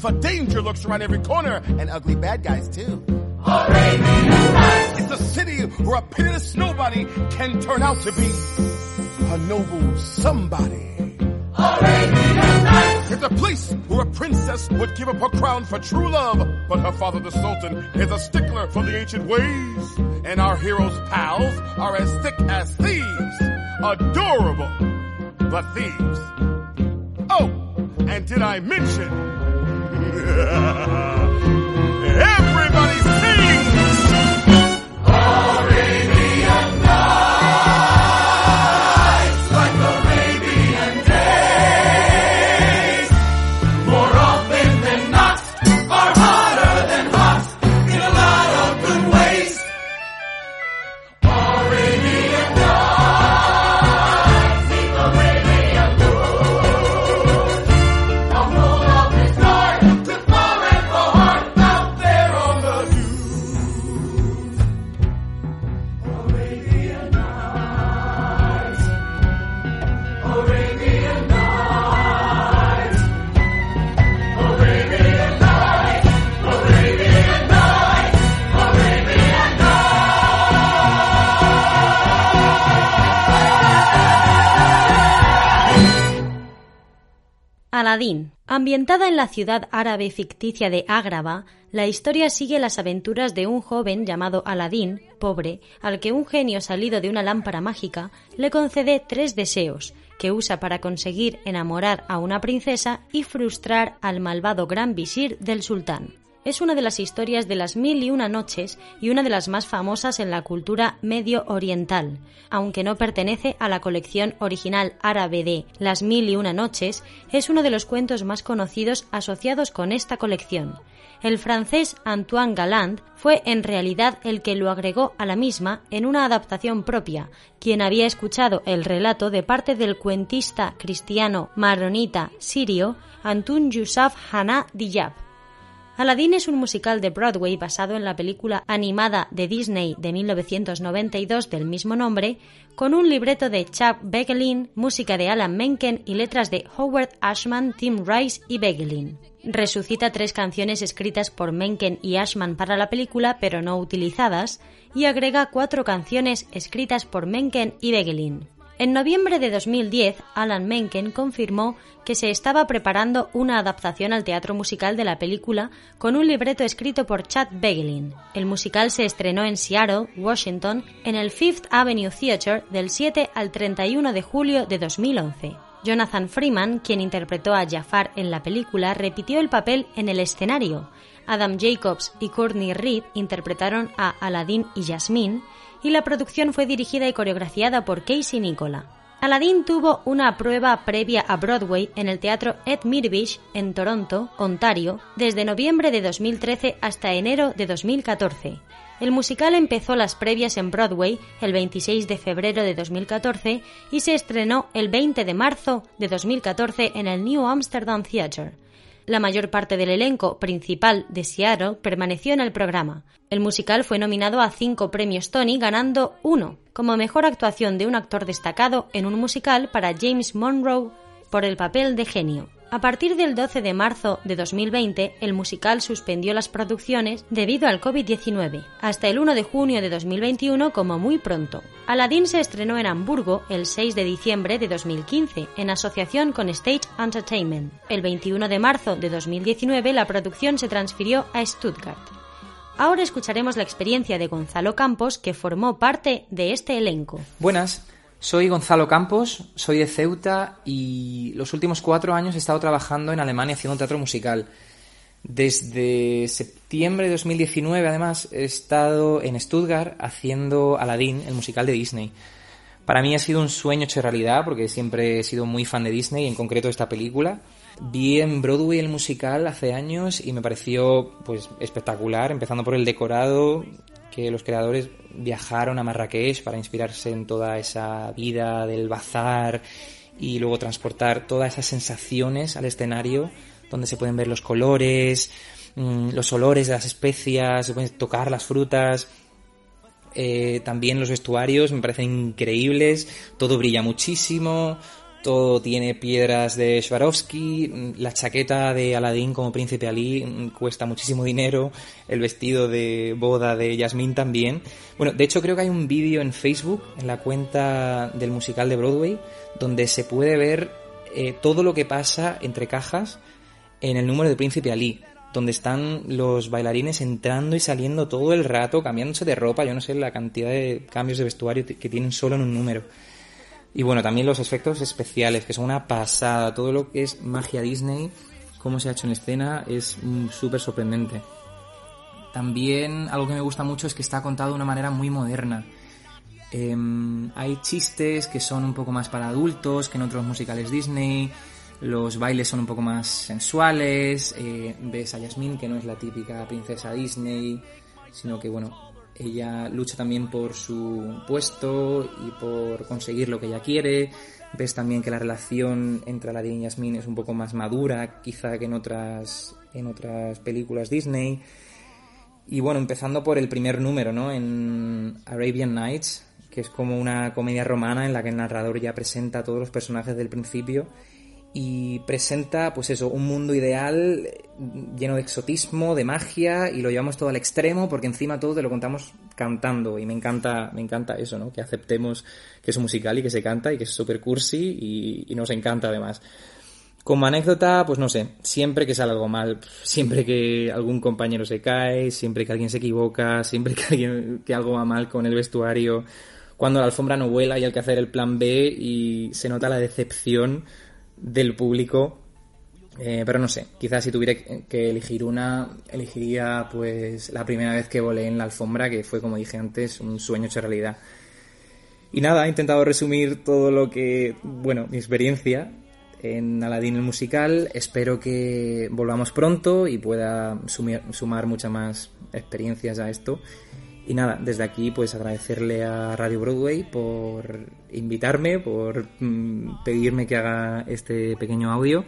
K: for danger lurks around every corner, and ugly bad guys too. It's a city where a pitiless nobody can turn out to be a noble somebody. It's a place where a princess would give up her crown for true love, but her father, the Sultan, is a stickler for the ancient ways. And our heroes' pals are as thick as thieves. Adorable, but thieves. Oh, and did I mention?
A: yeah. Ambientada en la ciudad árabe ficticia de Ágraba, la historia sigue las aventuras de un joven llamado Aladín, pobre, al que un genio salido de una lámpara mágica le concede tres deseos, que usa para conseguir enamorar a una princesa y frustrar al malvado gran visir del sultán. Es una de las historias de las mil y una noches y una de las más famosas en la cultura medio oriental. Aunque no pertenece a la colección original árabe de Las mil y una noches, es uno de los cuentos más conocidos asociados con esta colección. El francés Antoine Galland fue en realidad el que lo agregó a la misma en una adaptación propia, quien había escuchado el relato de parte del cuentista cristiano maronita sirio Antun Yusuf Hana Diyab. Aladdin es un musical de Broadway basado en la película animada de Disney de 1992 del mismo nombre, con un libreto de Chuck Begelin, música de Alan Menken y letras de Howard Ashman, Tim Rice y Begelin. Resucita tres canciones escritas por Menken y Ashman para la película pero no utilizadas y agrega cuatro canciones escritas por Menken y Begelin. En noviembre de 2010, Alan Menken confirmó que se estaba preparando una adaptación al teatro musical de la película con un libreto escrito por Chad Begelin. El musical se estrenó en Seattle, Washington, en el Fifth Avenue Theatre del 7 al 31 de julio de 2011. Jonathan Freeman, quien interpretó a Jafar en la película, repitió el papel en el escenario. Adam Jacobs y Courtney Reed interpretaron a Aladdin y Jasmine, y la producción fue dirigida y coreografiada por Casey Nicola. Aladdin tuvo una prueba previa a Broadway en el Teatro Ed Mirvish en Toronto, Ontario, desde noviembre de 2013 hasta enero de 2014. El musical empezó las previas en Broadway el 26 de febrero de 2014 y se estrenó el 20 de marzo de 2014 en el New Amsterdam Theatre. La mayor parte del elenco principal de Seattle permaneció en el programa. El musical fue nominado a cinco premios Tony, ganando uno como mejor actuación de un actor destacado en un musical para James Monroe por el papel de genio. A partir del 12 de marzo de 2020, el musical suspendió las producciones debido al COVID-19, hasta el 1 de junio de 2021 como muy pronto. Aladdin se estrenó en Hamburgo el 6 de diciembre de 2015, en asociación con Stage Entertainment. El 21 de marzo de 2019 la producción se transfirió a Stuttgart. Ahora escucharemos la experiencia de Gonzalo Campos, que formó parte de este elenco.
L: Buenas, soy Gonzalo Campos, soy de Ceuta y los últimos cuatro años he estado trabajando en Alemania haciendo teatro musical. Desde septiembre de 2019, además, he estado en Stuttgart haciendo Aladdin, el musical de Disney. Para mí ha sido un sueño hecho realidad porque siempre he sido muy fan de Disney, en concreto de esta película. Vi en Broadway el musical hace años y me pareció pues espectacular, empezando por el decorado, que los creadores viajaron a Marrakech para inspirarse en toda esa vida del bazar y luego transportar todas esas sensaciones al escenario donde se pueden ver los colores, mm, los olores de las especias, se pueden tocar las frutas. Eh, también los vestuarios me parecen increíbles, todo brilla muchísimo, todo tiene piedras de Swarovski, la chaqueta de Aladdin como príncipe Ali mm, cuesta muchísimo dinero, el vestido de boda de Yasmín también. Bueno, de hecho creo que hay un vídeo en Facebook, en la cuenta del musical de Broadway, donde se puede ver eh, todo lo que pasa entre cajas en el número de príncipe Ali donde están los bailarines entrando y saliendo todo el rato, cambiándose de ropa, yo no sé la cantidad de cambios de vestuario que tienen solo en un número. Y bueno, también los efectos especiales, que son una pasada. Todo lo que es magia Disney, cómo se ha hecho en escena, es mm, súper sorprendente. También algo que me gusta mucho es que está contado de una manera muy moderna. Em, hay chistes que son un poco más para adultos que en otros musicales Disney. Los bailes son un poco más sensuales. Eh, ves a Yasmín, que no es la típica princesa Disney, sino que, bueno, ella lucha también por su puesto y por conseguir lo que ella quiere. Ves también que la relación entre Aladdin y Yasmin es un poco más madura, quizá que en otras, en otras películas Disney. Y bueno, empezando por el primer número, ¿no? En Arabian Nights, que es como una comedia romana en la que el narrador ya presenta a todos los personajes del principio y presenta pues eso, un mundo ideal lleno de exotismo, de magia y lo llevamos todo al extremo porque encima todo te lo contamos cantando y me encanta me encanta eso, ¿no? Que aceptemos que es musical y que se canta y que es super cursi y, y nos encanta además. Como anécdota, pues no sé, siempre que sale algo mal, siempre que algún compañero se cae, siempre que alguien se equivoca, siempre que, alguien, que algo va mal con el vestuario, cuando la alfombra no vuela y hay que hacer el plan B y se nota la decepción del público. Eh, pero no sé, quizás si tuviera que elegir una, elegiría pues la primera vez que volé en la alfombra, que fue como dije antes, un sueño hecho realidad. Y nada, he intentado resumir todo lo que, bueno, mi experiencia en Aladdin el musical. Espero que volvamos pronto y pueda sumar muchas más experiencias a esto. Y nada, desde aquí pues agradecerle a Radio Broadway por invitarme, por mm, pedirme que haga este pequeño audio.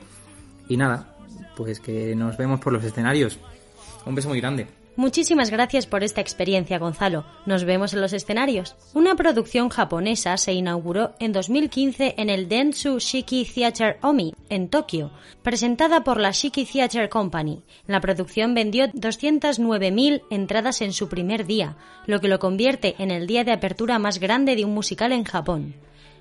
L: Y nada, pues que nos vemos por los escenarios. Un beso muy grande.
A: Muchísimas gracias por esta experiencia, Gonzalo. Nos vemos en los escenarios. Una producción japonesa se inauguró en 2015 en el Dentsu Shiki Theatre Omi, en Tokio, presentada por la Shiki Theatre Company. La producción vendió 209.000 entradas en su primer día, lo que lo convierte en el día de apertura más grande de un musical en Japón.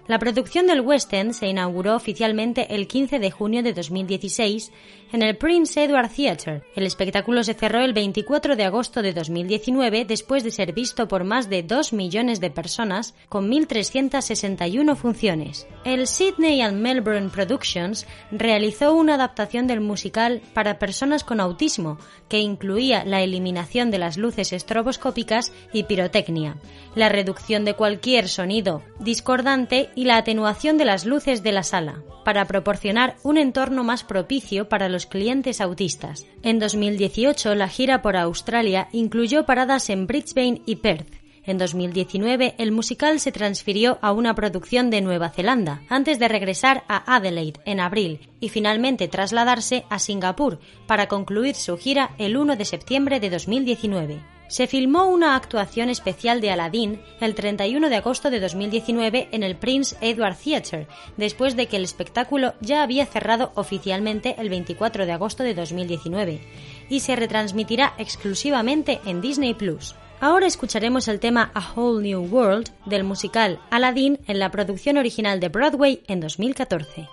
A: La producción del West End se inauguró oficialmente el 15 de junio de 2016 en el Prince Edward Theatre. El espectáculo se cerró el 24 de agosto de 2019 después de ser visto por más de 2 millones de personas con 1.361 funciones. El Sydney and Melbourne Productions realizó una adaptación del musical para personas con autismo que incluía la eliminación de las luces estroboscópicas y pirotecnia, la reducción de cualquier sonido discordante y la atenuación de las luces de la sala, para proporcionar un entorno más propicio para los clientes autistas. En 2018, la gira por Australia incluyó paradas en Brisbane y Perth. En 2019, el musical se transfirió a una producción de Nueva Zelanda, antes de regresar a Adelaide en abril y finalmente trasladarse a Singapur para concluir su gira el 1 de septiembre de 2019 se filmó una actuación especial de Aladdin el 31 de agosto de 2019 en el Prince Edward Theatre, después de que el espectáculo ya había cerrado oficialmente el 24 de agosto de 2019, y se retransmitirá exclusivamente en Disney Plus. Ahora escucharemos el tema A Whole New World del musical Aladdin en la producción original de Broadway en 2014.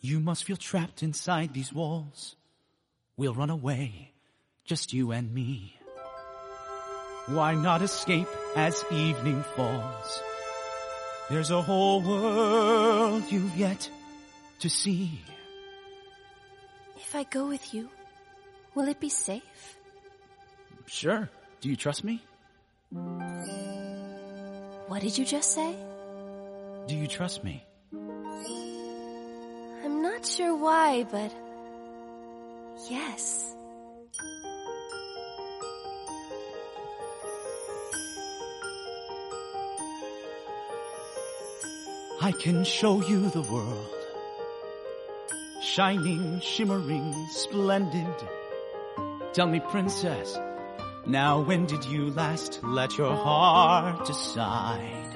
M: You must feel trapped inside these walls. We'll run away. Just you and me. Why not escape as evening falls? There's a whole world you've yet to see.
H: If I go with you, will it be safe?
M: Sure. Do you trust me?
H: What did you just say?
M: Do you trust me?
H: I'm not sure why, but yes.
M: I can show you the world. Shining, shimmering, splendid. Tell me, princess, now when did you last let your heart decide?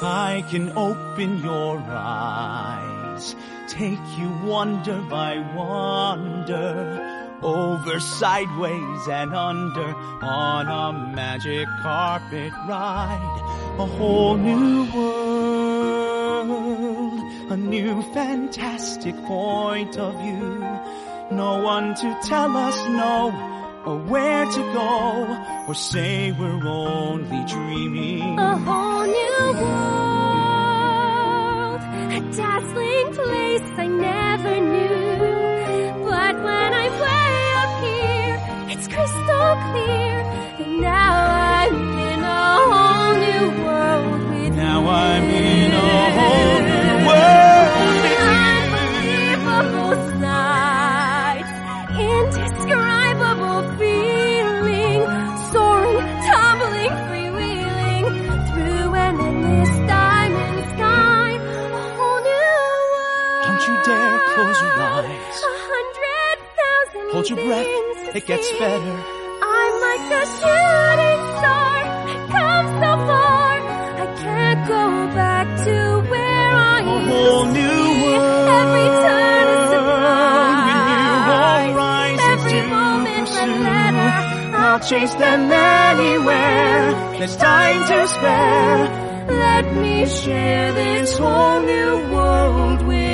M: I can open your eyes, take you wonder by wonder, over, sideways, and under, on a magic carpet ride, a whole new world, new fantastic point of view. No one to tell us no, or where to go, or say we're only dreaming.
H: A whole new world, a dazzling place I never knew. But when I'm way up here, it's crystal clear. And now I'm in a whole new world with
M: Now
H: you.
M: I'm in a whole Hold your breath, it gets better.
H: I'm like a shooting star, come so far. I can't go back to where I
M: A
H: used
M: whole
H: to
M: new
H: be.
M: world.
H: Every turn is
M: When you all
H: surprise.
M: rise
H: Every moment letter.
M: I'll chase them anywhere. There's time to spare.
H: Let me share this whole new world with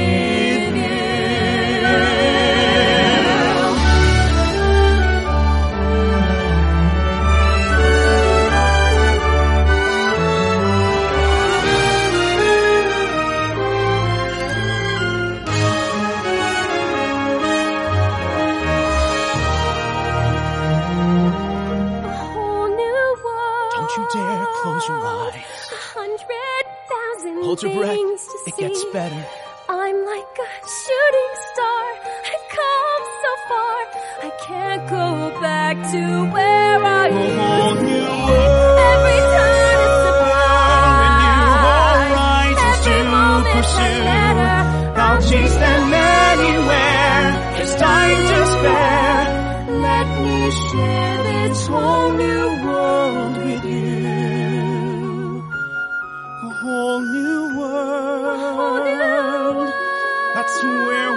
M: Hold your breath. It gets better.
H: I'm like a shooting star. I've come so far. I can't go back to where I
M: A
H: used
M: whole
H: to
M: new
H: be.
M: world.
H: Every turn is surprise.
M: When you all rise
H: Every
M: to
H: moment
M: pursue,
H: a.
M: I'll chase them anywhere. There's time to spare.
H: Let me share this whole new world
M: swear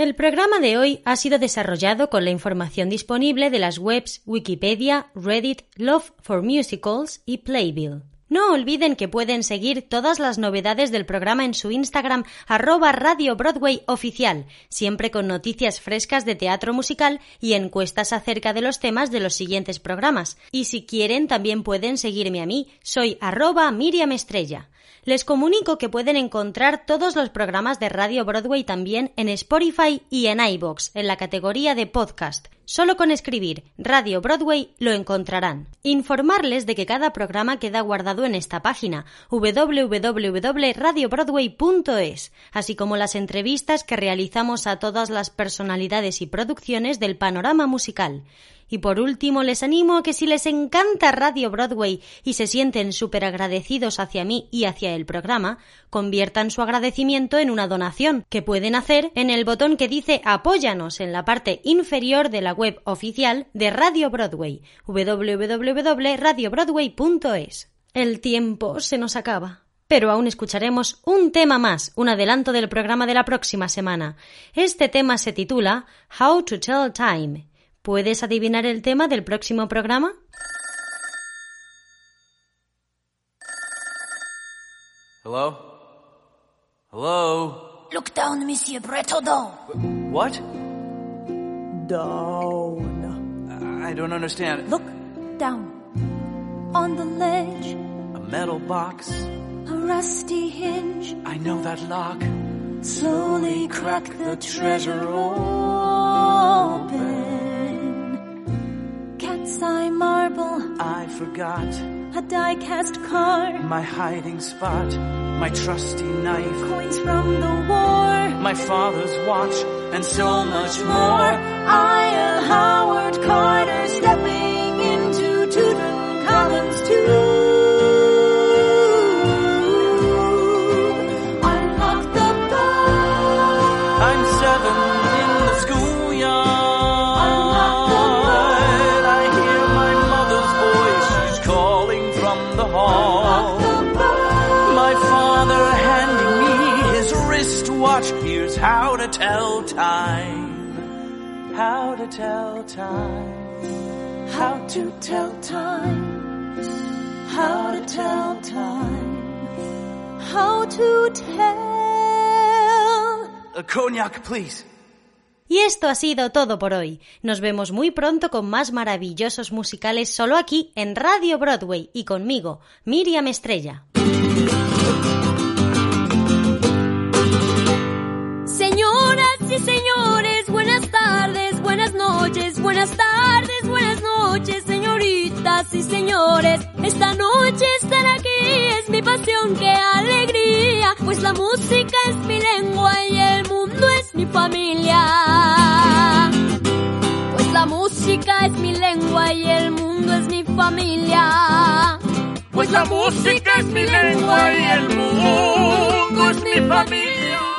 A: El programa de hoy ha sido desarrollado con la información disponible de las webs Wikipedia, Reddit, Love for Musicals y Playbill. No olviden que pueden seguir todas las novedades del programa en su Instagram arroba Radio Broadway oficial, siempre con noticias frescas de teatro musical y encuestas acerca de los temas de los siguientes programas. Y si quieren también pueden seguirme a mí, soy arroba Miriam Estrella. Les comunico que pueden encontrar todos los programas de Radio Broadway también en Spotify y en iBox, en la categoría de podcast. Solo con escribir Radio Broadway lo encontrarán. Informarles de que cada programa queda guardado en esta página www.radiobroadway.es, así como las entrevistas que realizamos a todas las personalidades y producciones del panorama musical. Y por último, les animo a que si les encanta Radio Broadway y se sienten súper agradecidos hacia mí y hacia el programa, conviertan su agradecimiento en una donación, que pueden hacer en el botón que dice Apóyanos en la parte inferior de la web oficial de Radio Broadway, www.radiobroadway.es. El tiempo se nos acaba. Pero aún escucharemos un tema más, un adelanto del programa de la próxima semana. Este tema se titula How to Tell Time ¿Puedes adivinar el tema del próximo programa?
N: Hello? Hello?
M: Look down, Monsieur Bretodon.
N: What?
M: Down.
N: I don't understand.
M: Look down. On the ledge,
N: A metal box.
M: a rusty hinge.
N: I know that lock.
M: Slowly crack the treasure open. Marble,
N: I forgot
M: a die cast card.
N: my hiding spot. My trusty knife.
M: Coins from the war.
N: My father's watch. And so much
M: more.
N: more.
M: I am Howard Carter stepping
N: how to tell time. How to tell time.
M: How to tell time. How to tell time. How to tell.
N: A cognac, please.
A: Y esto ha sido todo por hoy. Nos vemos muy pronto con más maravillosos musicales solo aquí en Radio Broadway y conmigo, Miriam Estrella.
H: Señores, buenas tardes, buenas noches, buenas tardes, buenas noches, señoritas y señores. Esta noche estar aquí es mi pasión, qué alegría, pues la música es mi lengua y el mundo es mi familia. Pues la música es mi lengua y el mundo es mi familia.
O: Pues la música es mi lengua y el mundo es mi familia.